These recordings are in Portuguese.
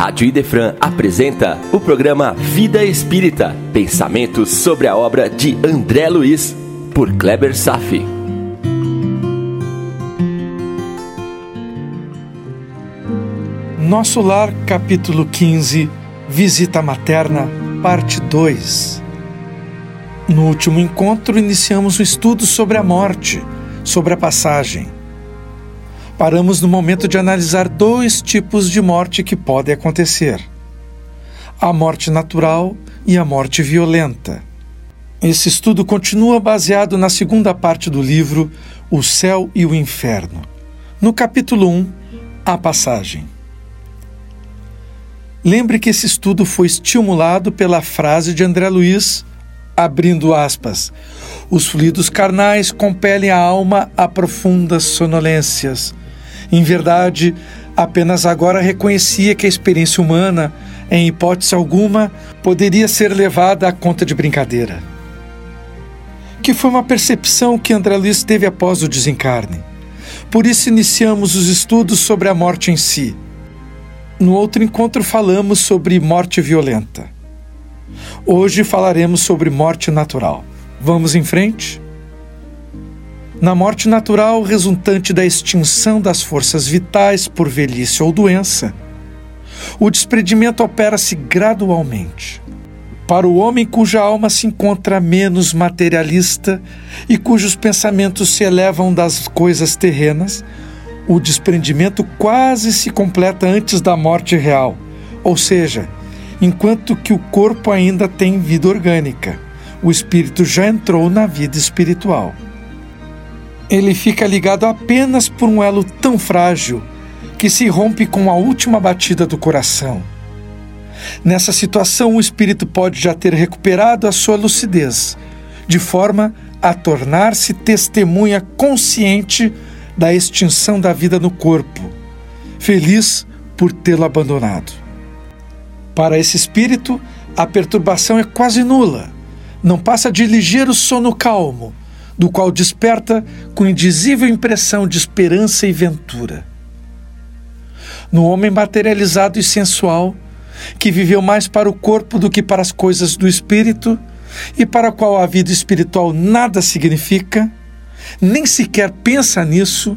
Rádio Idefran apresenta o programa Vida Espírita, pensamentos sobre a obra de André Luiz, por Kleber Safi. Nosso Lar, capítulo 15, Visita Materna, parte 2. No último encontro, iniciamos o estudo sobre a morte, sobre a passagem paramos no momento de analisar dois tipos de morte que podem acontecer: a morte natural e a morte violenta. Esse estudo continua baseado na segunda parte do livro O Céu e o Inferno. No capítulo 1, a passagem. Lembre que esse estudo foi estimulado pela frase de André Luiz, abrindo aspas: Os fluidos carnais compelem a alma a profundas sonolências em verdade, apenas agora reconhecia que a experiência humana, em hipótese alguma, poderia ser levada à conta de brincadeira. Que foi uma percepção que André Luiz teve após o desencarne. Por isso iniciamos os estudos sobre a morte em si. No outro encontro falamos sobre morte violenta. Hoje falaremos sobre morte natural. Vamos em frente? Na morte natural resultante da extinção das forças vitais por velhice ou doença, o desprendimento opera-se gradualmente. Para o homem cuja alma se encontra menos materialista e cujos pensamentos se elevam das coisas terrenas, o desprendimento quase se completa antes da morte real, ou seja, enquanto que o corpo ainda tem vida orgânica, o espírito já entrou na vida espiritual ele fica ligado apenas por um elo tão frágil que se rompe com a última batida do coração. Nessa situação, o espírito pode já ter recuperado a sua lucidez, de forma a tornar-se testemunha consciente da extinção da vida no corpo, feliz por tê-lo abandonado. Para esse espírito, a perturbação é quase nula, não passa de ligeiro sono calmo do qual desperta com indizível impressão de esperança e ventura. No homem materializado e sensual, que viveu mais para o corpo do que para as coisas do espírito, e para o qual a vida espiritual nada significa, nem sequer pensa nisso,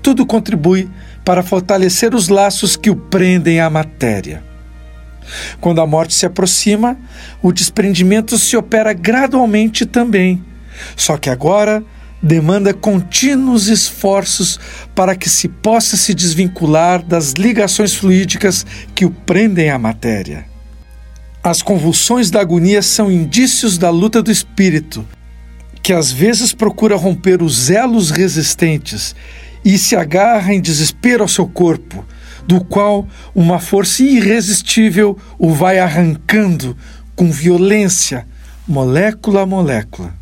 tudo contribui para fortalecer os laços que o prendem à matéria. Quando a morte se aproxima, o desprendimento se opera gradualmente também só que agora demanda contínuos esforços para que se possa se desvincular das ligações fluídicas que o prendem à matéria. As convulsões da agonia são indícios da luta do espírito, que às vezes procura romper os elos resistentes e se agarra em desespero ao seu corpo, do qual uma força irresistível o vai arrancando com violência, molécula a molécula.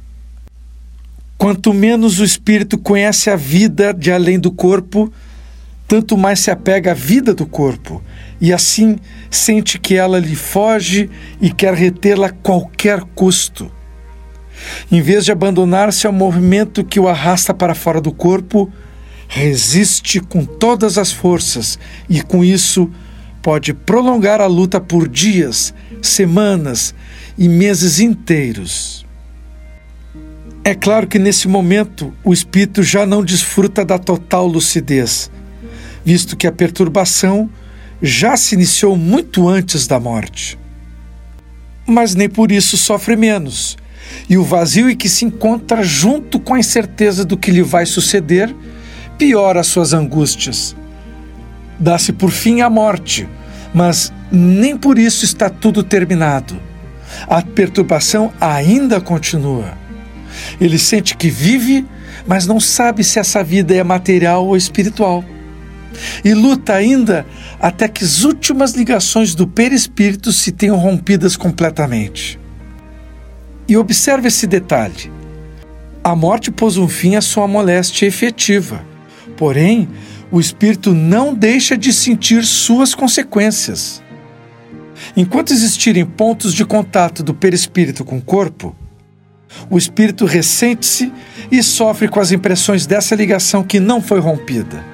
Quanto menos o espírito conhece a vida de além do corpo, tanto mais se apega à vida do corpo, e assim sente que ela lhe foge e quer retê-la a qualquer custo. Em vez de abandonar-se ao movimento que o arrasta para fora do corpo, resiste com todas as forças e, com isso, pode prolongar a luta por dias, semanas e meses inteiros. É claro que nesse momento o espírito já não desfruta da total lucidez, visto que a perturbação já se iniciou muito antes da morte. Mas nem por isso sofre menos, e o vazio em que se encontra junto com a incerteza do que lhe vai suceder piora as suas angústias. Dá-se por fim a morte, mas nem por isso está tudo terminado. A perturbação ainda continua. Ele sente que vive, mas não sabe se essa vida é material ou espiritual. E luta ainda até que as últimas ligações do perispírito se tenham rompidas completamente. E observe esse detalhe. A morte pôs um fim à sua moléstia efetiva. Porém, o espírito não deixa de sentir suas consequências. Enquanto existirem pontos de contato do perispírito com o corpo, o espírito ressente-se e sofre com as impressões dessa ligação que não foi rompida.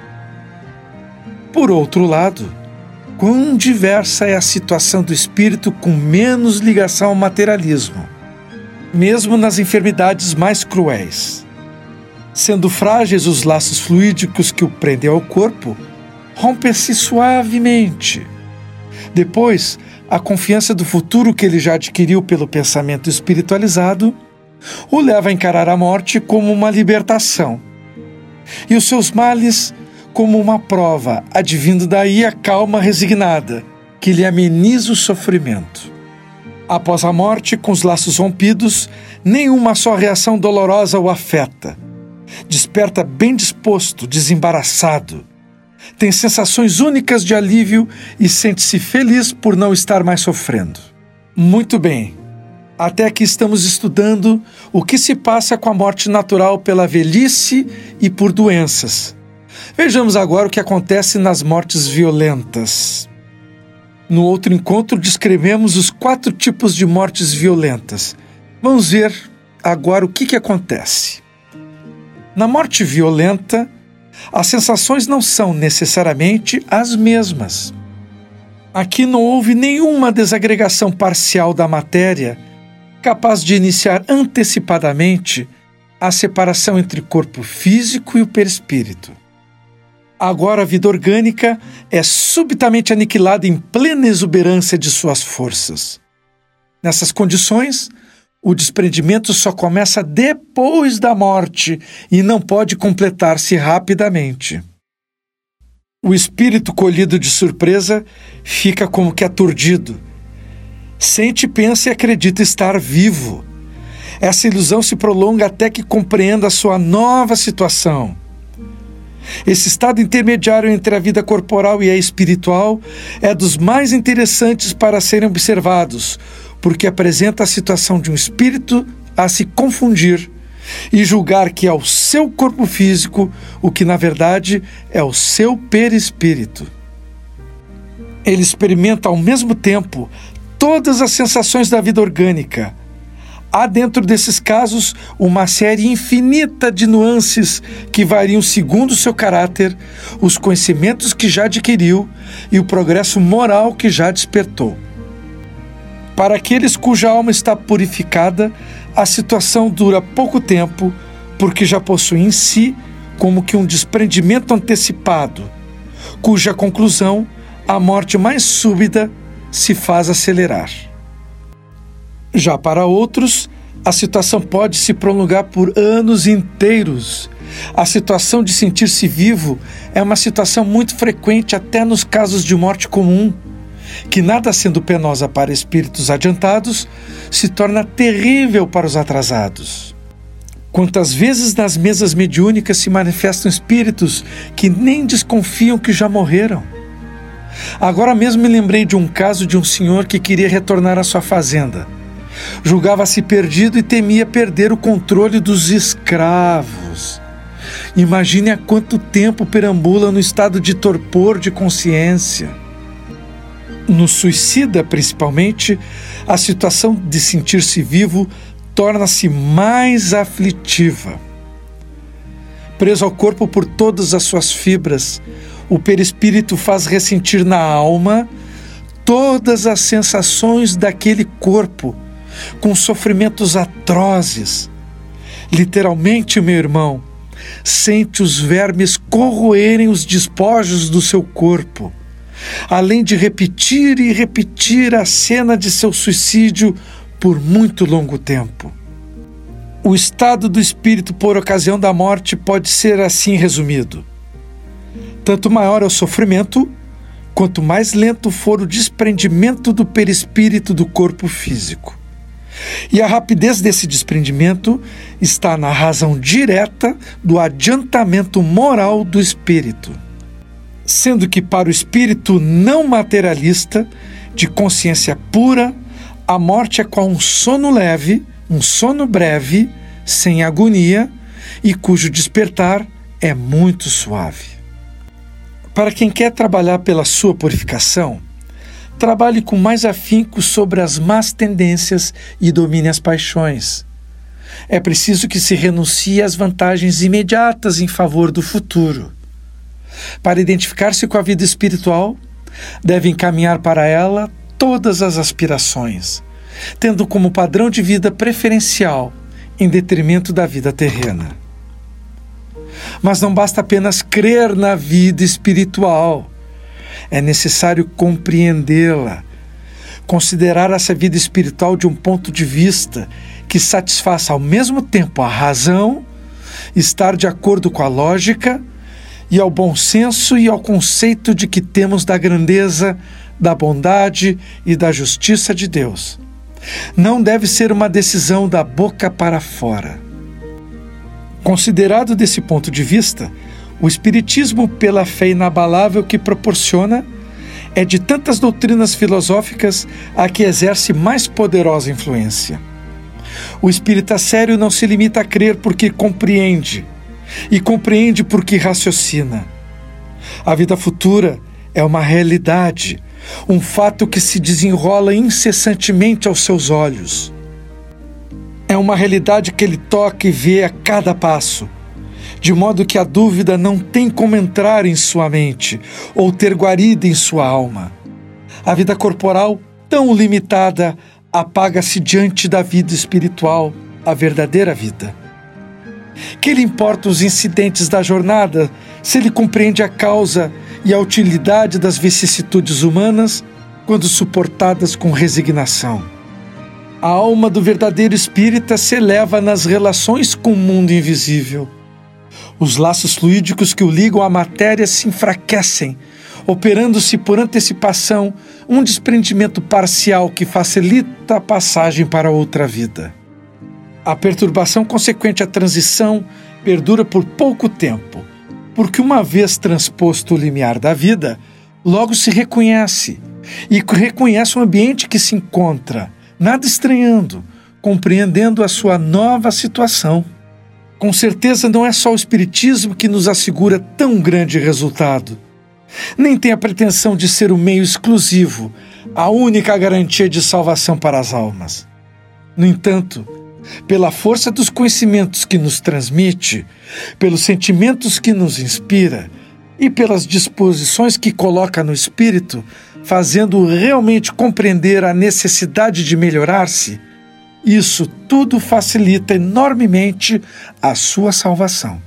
Por outro lado, quão diversa é a situação do espírito com menos ligação ao materialismo, mesmo nas enfermidades mais cruéis. Sendo frágeis os laços fluídicos que o prendem ao corpo, rompe-se suavemente. Depois, a confiança do futuro que ele já adquiriu pelo pensamento espiritualizado o leva a encarar a morte como uma libertação e os seus males como uma prova, advindo daí a calma resignada que lhe ameniza o sofrimento. Após a morte, com os laços rompidos, nenhuma só reação dolorosa o afeta. Desperta bem disposto, desembaraçado. Tem sensações únicas de alívio e sente-se feliz por não estar mais sofrendo. Muito bem, até aqui estamos estudando o que se passa com a morte natural pela velhice e por doenças. Vejamos agora o que acontece nas mortes violentas. No outro encontro, descrevemos os quatro tipos de mortes violentas. Vamos ver agora o que, que acontece. Na morte violenta, as sensações não são necessariamente as mesmas. Aqui não houve nenhuma desagregação parcial da matéria capaz de iniciar antecipadamente a separação entre corpo físico e o perispírito. Agora a vida orgânica é subitamente aniquilada em plena exuberância de suas forças. Nessas condições, o desprendimento só começa depois da morte e não pode completar-se rapidamente. O espírito colhido de surpresa fica como que aturdido Sente, pensa e acredita estar vivo. Essa ilusão se prolonga até que compreenda a sua nova situação. Esse estado intermediário entre a vida corporal e a espiritual é dos mais interessantes para serem observados, porque apresenta a situação de um espírito a se confundir e julgar que é o seu corpo físico o que na verdade é o seu perispírito. Ele experimenta ao mesmo tempo todas as sensações da vida orgânica. Há dentro desses casos uma série infinita de nuances que variam segundo o seu caráter, os conhecimentos que já adquiriu e o progresso moral que já despertou. Para aqueles cuja alma está purificada, a situação dura pouco tempo, porque já possui em si como que um desprendimento antecipado, cuja conclusão, a morte mais súbita, se faz acelerar. Já para outros, a situação pode se prolongar por anos inteiros. A situação de sentir-se vivo é uma situação muito frequente até nos casos de morte comum, que, nada sendo penosa para espíritos adiantados, se torna terrível para os atrasados. Quantas vezes nas mesas mediúnicas se manifestam espíritos que nem desconfiam que já morreram? Agora mesmo me lembrei de um caso de um senhor que queria retornar à sua fazenda. Julgava-se perdido e temia perder o controle dos escravos. Imagine há quanto tempo perambula no estado de torpor de consciência. No suicida, principalmente, a situação de sentir-se vivo torna-se mais aflitiva. Preso ao corpo por todas as suas fibras, o perispírito faz ressentir na alma todas as sensações daquele corpo, com sofrimentos atrozes. Literalmente, meu irmão, sente os vermes corroerem os despojos do seu corpo, além de repetir e repetir a cena de seu suicídio por muito longo tempo. O estado do espírito por ocasião da morte pode ser assim resumido tanto maior é o sofrimento, quanto mais lento for o desprendimento do perispírito do corpo físico. E a rapidez desse desprendimento está na razão direta do adiantamento moral do espírito. Sendo que, para o espírito não materialista, de consciência pura, a morte é qual um sono leve, um sono breve, sem agonia e cujo despertar é muito suave. Para quem quer trabalhar pela sua purificação, trabalhe com mais afinco sobre as más tendências e domine as paixões. É preciso que se renuncie às vantagens imediatas em favor do futuro. Para identificar-se com a vida espiritual, deve encaminhar para ela todas as aspirações, tendo como padrão de vida preferencial em detrimento da vida terrena. Mas não basta apenas crer na vida espiritual, é necessário compreendê-la, considerar essa vida espiritual de um ponto de vista que satisfaça ao mesmo tempo a razão, estar de acordo com a lógica e ao bom senso e ao conceito de que temos da grandeza, da bondade e da justiça de Deus. Não deve ser uma decisão da boca para fora. Considerado desse ponto de vista, o Espiritismo, pela fé inabalável que proporciona, é de tantas doutrinas filosóficas a que exerce mais poderosa influência. O espírita sério não se limita a crer porque compreende, e compreende porque raciocina. A vida futura é uma realidade, um fato que se desenrola incessantemente aos seus olhos. É uma realidade que ele toca e vê a cada passo, de modo que a dúvida não tem como entrar em sua mente ou ter guarida em sua alma. A vida corporal, tão limitada, apaga-se diante da vida espiritual, a verdadeira vida. Que lhe importam os incidentes da jornada se ele compreende a causa e a utilidade das vicissitudes humanas quando suportadas com resignação? A alma do verdadeiro espírita se eleva nas relações com o mundo invisível os laços fluídicos que o ligam à matéria se enfraquecem, operando-se por antecipação um desprendimento parcial que facilita a passagem para outra vida. A perturbação consequente à transição perdura por pouco tempo, porque uma vez transposto o limiar da vida, logo se reconhece e reconhece o ambiente que se encontra, nada estranhando, compreendendo a sua nova situação. Com certeza não é só o Espiritismo que nos assegura tão grande resultado. Nem tem a pretensão de ser o meio exclusivo, a única garantia de salvação para as almas. No entanto, pela força dos conhecimentos que nos transmite, pelos sentimentos que nos inspira e pelas disposições que coloca no espírito, fazendo realmente compreender a necessidade de melhorar-se, isso tudo facilita enormemente a sua salvação.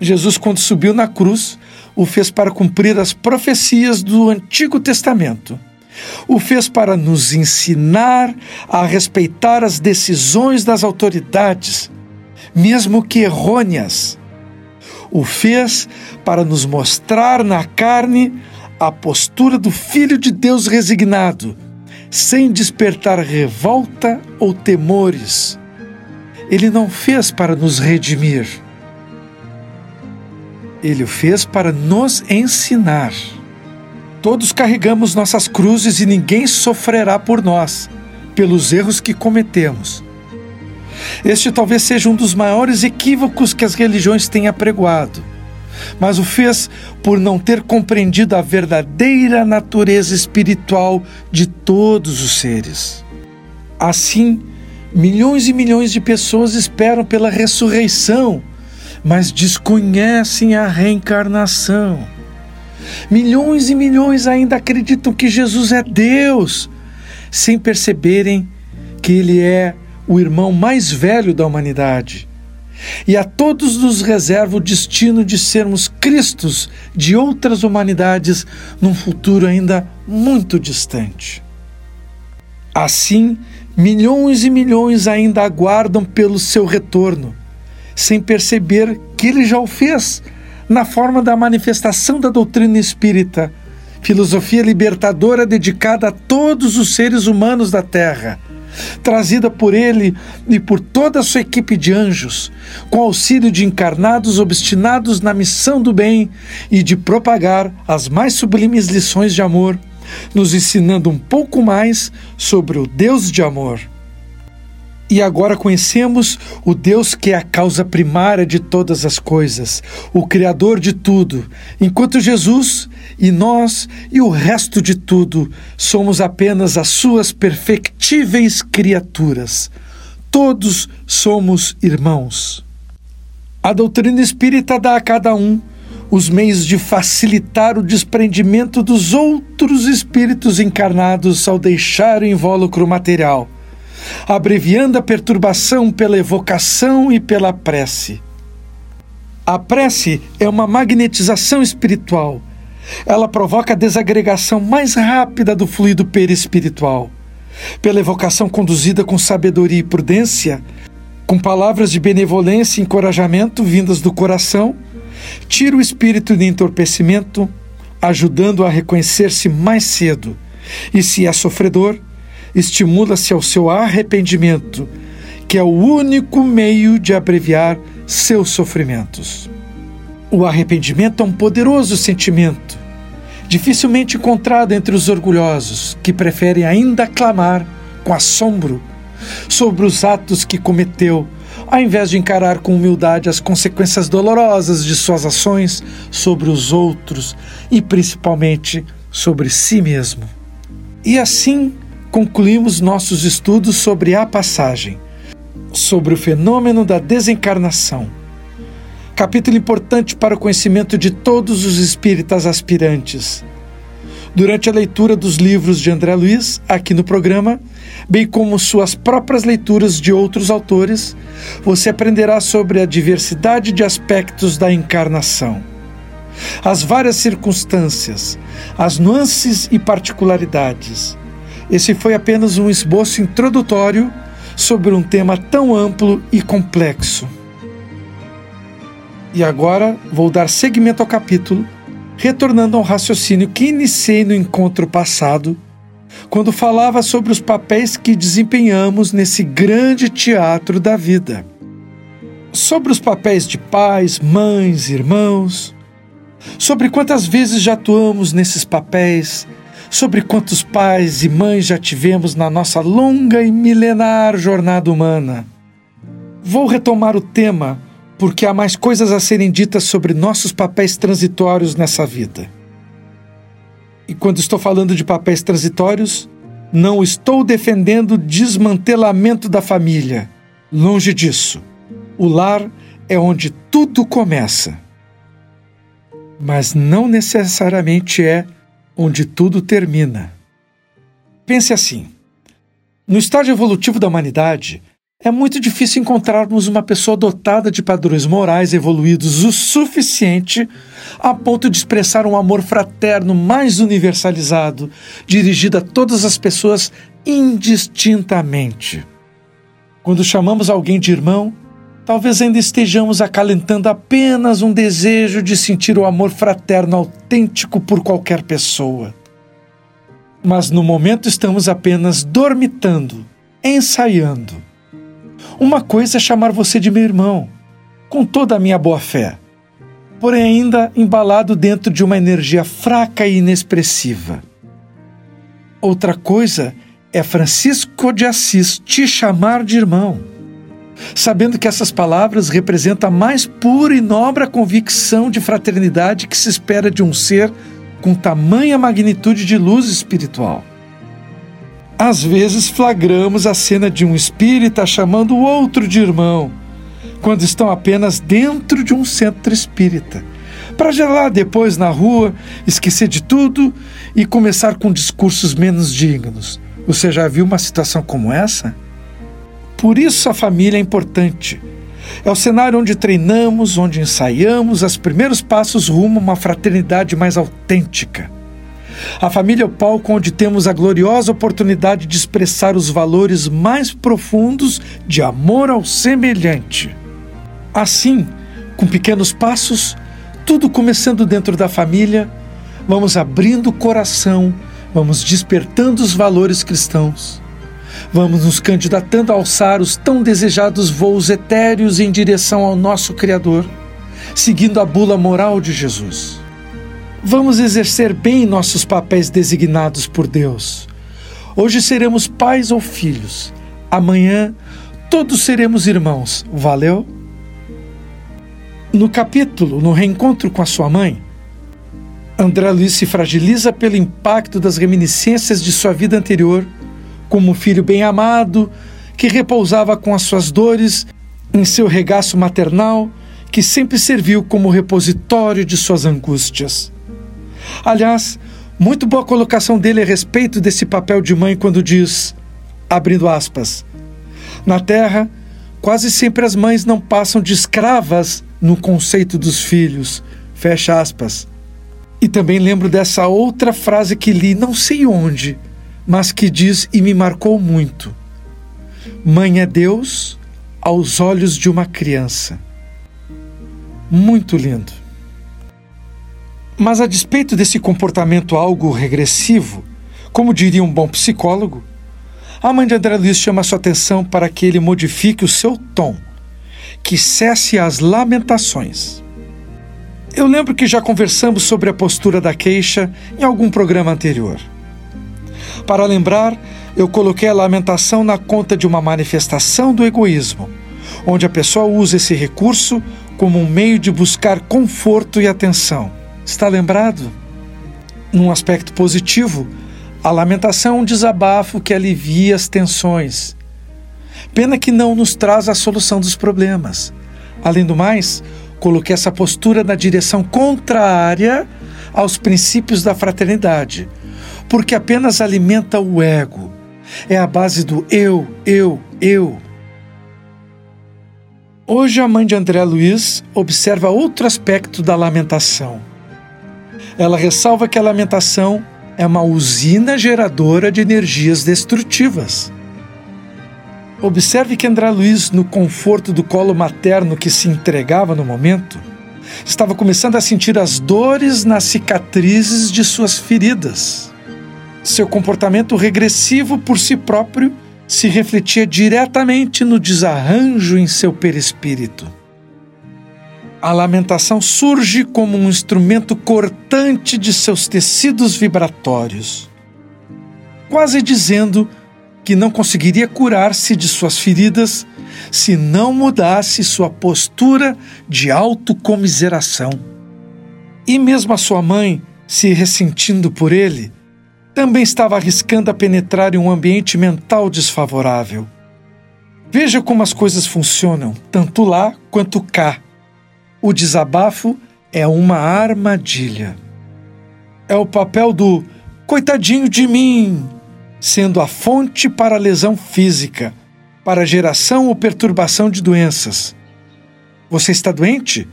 Jesus, quando subiu na cruz, o fez para cumprir as profecias do Antigo Testamento. O fez para nos ensinar a respeitar as decisões das autoridades, mesmo que errôneas. O fez para nos mostrar na carne a postura do Filho de Deus resignado, sem despertar revolta ou temores. Ele não fez para nos redimir. Ele o fez para nos ensinar. Todos carregamos nossas cruzes e ninguém sofrerá por nós, pelos erros que cometemos. Este talvez seja um dos maiores equívocos que as religiões têm apregoado mas o fez por não ter compreendido a verdadeira natureza espiritual de todos os seres. Assim, milhões e milhões de pessoas esperam pela ressurreição, mas desconhecem a reencarnação. Milhões e milhões ainda acreditam que Jesus é Deus, sem perceberem que Ele é o irmão mais velho da humanidade e a todos nos reserva o destino de sermos Cristos de outras humanidades num futuro ainda muito distante. Assim, milhões e milhões ainda aguardam pelo seu retorno, sem perceber que ele já o fez na forma da manifestação da doutrina espírita, filosofia libertadora dedicada a todos os seres humanos da Terra trazida por ele e por toda a sua equipe de anjos, com auxílio de encarnados obstinados na missão do bem e de propagar as mais sublimes lições de amor, nos ensinando um pouco mais sobre o Deus de amor. E agora conhecemos o Deus que é a causa primária de todas as coisas, o Criador de tudo, enquanto Jesus e nós e o resto de tudo somos apenas as suas perfectíveis criaturas. Todos somos irmãos. A doutrina espírita dá a cada um os meios de facilitar o desprendimento dos outros espíritos encarnados ao deixar o invólucro material, abreviando a perturbação pela evocação e pela prece. A prece é uma magnetização espiritual. Ela provoca a desagregação mais rápida do fluido perispiritual. Pela evocação conduzida com sabedoria e prudência, com palavras de benevolência e encorajamento vindas do coração, tira o espírito de entorpecimento, ajudando a reconhecer-se mais cedo. E se é sofredor, estimula-se ao seu arrependimento, que é o único meio de abreviar seus sofrimentos. O arrependimento é um poderoso sentimento, dificilmente encontrado entre os orgulhosos, que preferem ainda clamar com assombro sobre os atos que cometeu, ao invés de encarar com humildade as consequências dolorosas de suas ações sobre os outros e principalmente sobre si mesmo. E assim concluímos nossos estudos sobre a passagem, sobre o fenômeno da desencarnação. Capítulo importante para o conhecimento de todos os espíritas aspirantes. Durante a leitura dos livros de André Luiz, aqui no programa, bem como suas próprias leituras de outros autores, você aprenderá sobre a diversidade de aspectos da encarnação, as várias circunstâncias, as nuances e particularidades. Esse foi apenas um esboço introdutório sobre um tema tão amplo e complexo. E agora vou dar seguimento ao capítulo, retornando ao raciocínio que iniciei no encontro passado quando falava sobre os papéis que desempenhamos nesse grande teatro da vida. Sobre os papéis de pais, mães, irmãos, sobre quantas vezes já atuamos nesses papéis, sobre quantos pais e mães já tivemos na nossa longa e milenar jornada humana. Vou retomar o tema porque há mais coisas a serem ditas sobre nossos papéis transitórios nessa vida. E quando estou falando de papéis transitórios, não estou defendendo desmantelamento da família. Longe disso. O lar é onde tudo começa. Mas não necessariamente é onde tudo termina. Pense assim: no estágio evolutivo da humanidade, é muito difícil encontrarmos uma pessoa dotada de padrões morais evoluídos o suficiente a ponto de expressar um amor fraterno mais universalizado, dirigido a todas as pessoas indistintamente. Quando chamamos alguém de irmão, talvez ainda estejamos acalentando apenas um desejo de sentir o amor fraterno autêntico por qualquer pessoa. Mas no momento estamos apenas dormitando, ensaiando uma coisa é chamar você de meu irmão, com toda a minha boa fé, porém ainda embalado dentro de uma energia fraca e inexpressiva. Outra coisa é Francisco de Assis te chamar de irmão, sabendo que essas palavras representam a mais pura e nobre convicção de fraternidade que se espera de um ser com tamanha magnitude de luz espiritual. Às vezes flagramos a cena de um espírita chamando o outro de irmão, quando estão apenas dentro de um centro espírita, para gelar depois na rua, esquecer de tudo e começar com discursos menos dignos. Você já viu uma situação como essa? Por isso a família é importante. É o cenário onde treinamos, onde ensaiamos os primeiros passos rumo a uma fraternidade mais autêntica. A família é o palco onde temos a gloriosa oportunidade de expressar os valores mais profundos de amor ao semelhante. Assim, com pequenos passos, tudo começando dentro da família, vamos abrindo o coração, vamos despertando os valores cristãos. Vamos nos candidatando a alçar os tão desejados voos etéreos em direção ao nosso Criador, seguindo a bula moral de Jesus vamos exercer bem nossos papéis designados por Deus. Hoje seremos pais ou filhos, amanhã todos seremos irmãos. Valeu? No capítulo, no reencontro com a sua mãe, André Luiz se fragiliza pelo impacto das reminiscências de sua vida anterior, como um filho bem amado, que repousava com as suas dores em seu regaço maternal que sempre serviu como repositório de suas angústias. Aliás, muito boa colocação dele a respeito desse papel de mãe quando diz, abrindo aspas, na Terra, quase sempre as mães não passam de escravas no conceito dos filhos, fecha aspas. E também lembro dessa outra frase que li não sei onde, mas que diz e me marcou muito. Mãe é Deus aos olhos de uma criança. Muito lindo. Mas a despeito desse comportamento algo regressivo, como diria um bom psicólogo, a mãe de André Luiz chama sua atenção para que ele modifique o seu tom, que cesse as lamentações. Eu lembro que já conversamos sobre a postura da queixa em algum programa anterior. Para lembrar, eu coloquei a lamentação na conta de uma manifestação do egoísmo, onde a pessoa usa esse recurso como um meio de buscar conforto e atenção. Está lembrado? Num aspecto positivo, a lamentação é um desabafo que alivia as tensões. Pena que não nos traz a solução dos problemas. Além do mais, coloquei essa postura na direção contrária aos princípios da fraternidade, porque apenas alimenta o ego. É a base do eu, eu, eu. Hoje a mãe de André Luiz observa outro aspecto da lamentação. Ela ressalva que a lamentação é uma usina geradora de energias destrutivas. Observe que André Luiz, no conforto do colo materno que se entregava no momento, estava começando a sentir as dores nas cicatrizes de suas feridas. Seu comportamento regressivo por si próprio se refletia diretamente no desarranjo em seu perispírito. A lamentação surge como um instrumento cortante de seus tecidos vibratórios, quase dizendo que não conseguiria curar-se de suas feridas se não mudasse sua postura de autocomiseração. E mesmo a sua mãe, se ressentindo por ele, também estava arriscando a penetrar em um ambiente mental desfavorável. Veja como as coisas funcionam, tanto lá quanto cá. O desabafo é uma armadilha. É o papel do coitadinho de mim, sendo a fonte para a lesão física, para a geração ou perturbação de doenças. Você está doente?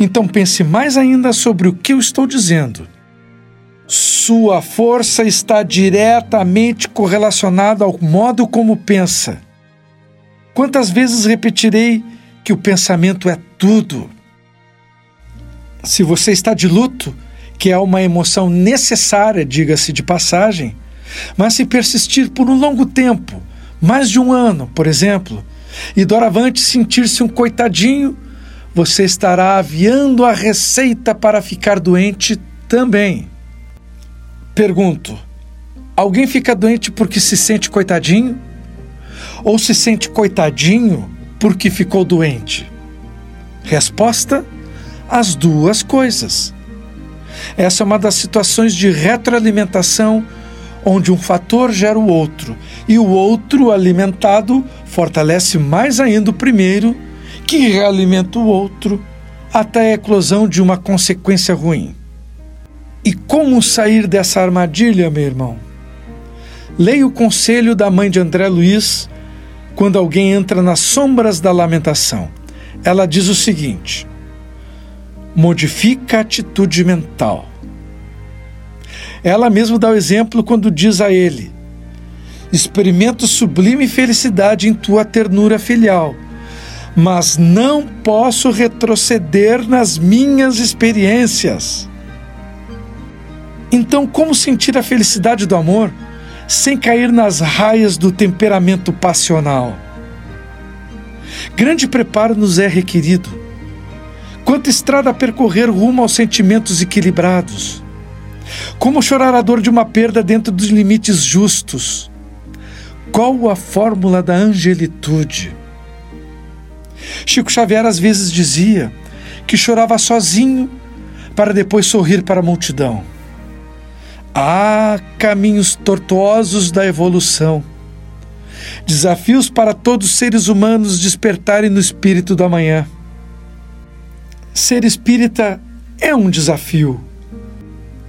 Então pense mais ainda sobre o que eu estou dizendo. Sua força está diretamente correlacionada ao modo como pensa. Quantas vezes repetirei que o pensamento é tudo? Se você está de luto, que é uma emoção necessária, diga-se de passagem, mas se persistir por um longo tempo, mais de um ano, por exemplo, e doravante sentir-se um coitadinho, você estará aviando a receita para ficar doente também. Pergunto: alguém fica doente porque se sente coitadinho? Ou se sente coitadinho porque ficou doente? Resposta: as duas coisas. Essa é uma das situações de retroalimentação onde um fator gera o outro, e o outro alimentado fortalece mais ainda o primeiro, que realimenta o outro, até a eclosão de uma consequência ruim. E como sair dessa armadilha, meu irmão? Leia o conselho da mãe de André Luiz quando alguém entra nas sombras da lamentação. Ela diz o seguinte: modifica a atitude mental. Ela mesma dá o exemplo quando diz a ele: Experimento sublime felicidade em tua ternura filial, mas não posso retroceder nas minhas experiências. Então, como sentir a felicidade do amor sem cair nas raias do temperamento passional? Grande preparo nos é requerido. Quanta estrada percorrer rumo aos sentimentos equilibrados como chorar a dor de uma perda dentro dos limites justos? Qual a fórmula da angelitude? Chico Xavier às vezes dizia que chorava sozinho para depois sorrir para a multidão. Há caminhos tortuosos da evolução. Desafios para todos os seres humanos despertarem no espírito da manhã. Ser espírita é um desafio.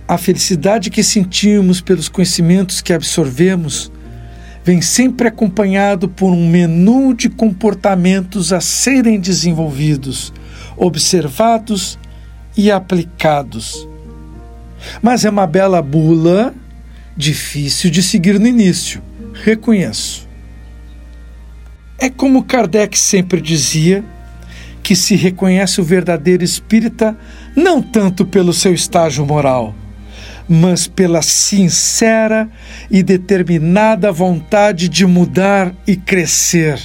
A felicidade que sentimos pelos conhecimentos que absorvemos vem sempre acompanhado por um menu de comportamentos a serem desenvolvidos, observados e aplicados. Mas é uma bela bula, difícil de seguir no início, reconheço. É como Kardec sempre dizia que se reconhece o verdadeiro espírita não tanto pelo seu estágio moral, mas pela sincera e determinada vontade de mudar e crescer.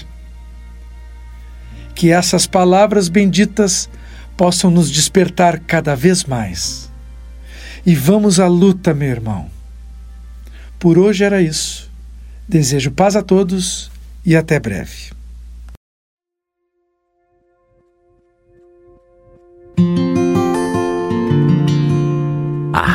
Que essas palavras benditas possam nos despertar cada vez mais. E vamos à luta, meu irmão. Por hoje era isso. Desejo paz a todos e até breve.